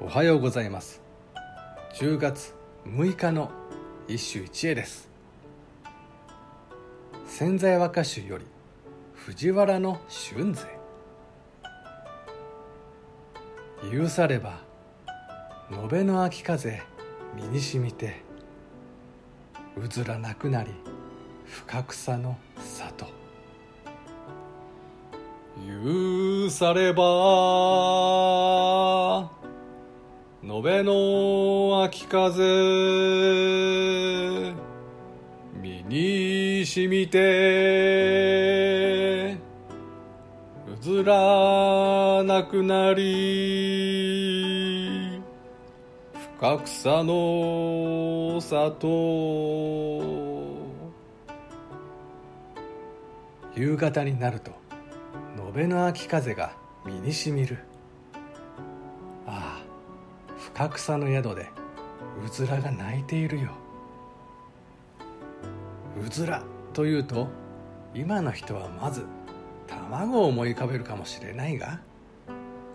おはようございます。10月6日の一首一会です。千載和歌集より藤原の春勢。許されば延べの秋風身にしみてうずらなくなり深草の里。許さればべの秋風。身にしみて。うずらなくなり。深草の里。夕方になると延べの秋風が身にしみる。深草の宿でうずらが鳴いているよ。うずらというと今の人はまず卵を思い浮かべるかもしれないが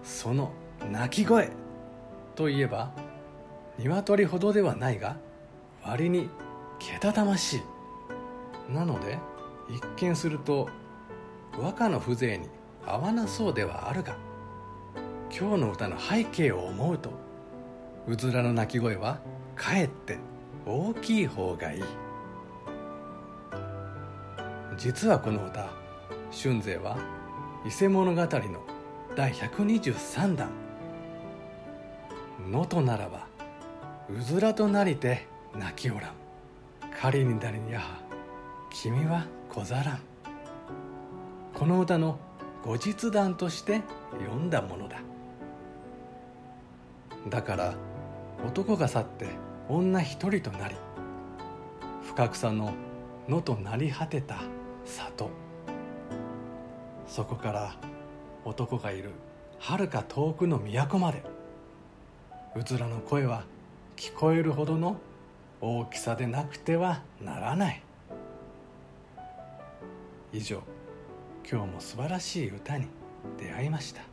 その鳴き声といえば鶏ほどではないが割にけたたましい。なので一見すると和歌の風情に合わなそうではあるが今日の歌の背景を思うとうずらの鳴き声はかえって大きい方がいい。実はこの歌「春勢」は伊勢物語の第123弾「能とならばうずらとなりて泣きおらん。仮に誰にやは君は小ざらん」この歌の後日談として読んだものだ。だから男が去って女一人となり深草の野となり果てた里。そこから男がいるはるか遠くの都までうずらの声は聞こえるほどの大きさでなくてはならない。以上今日も素晴らしい歌に出会いました。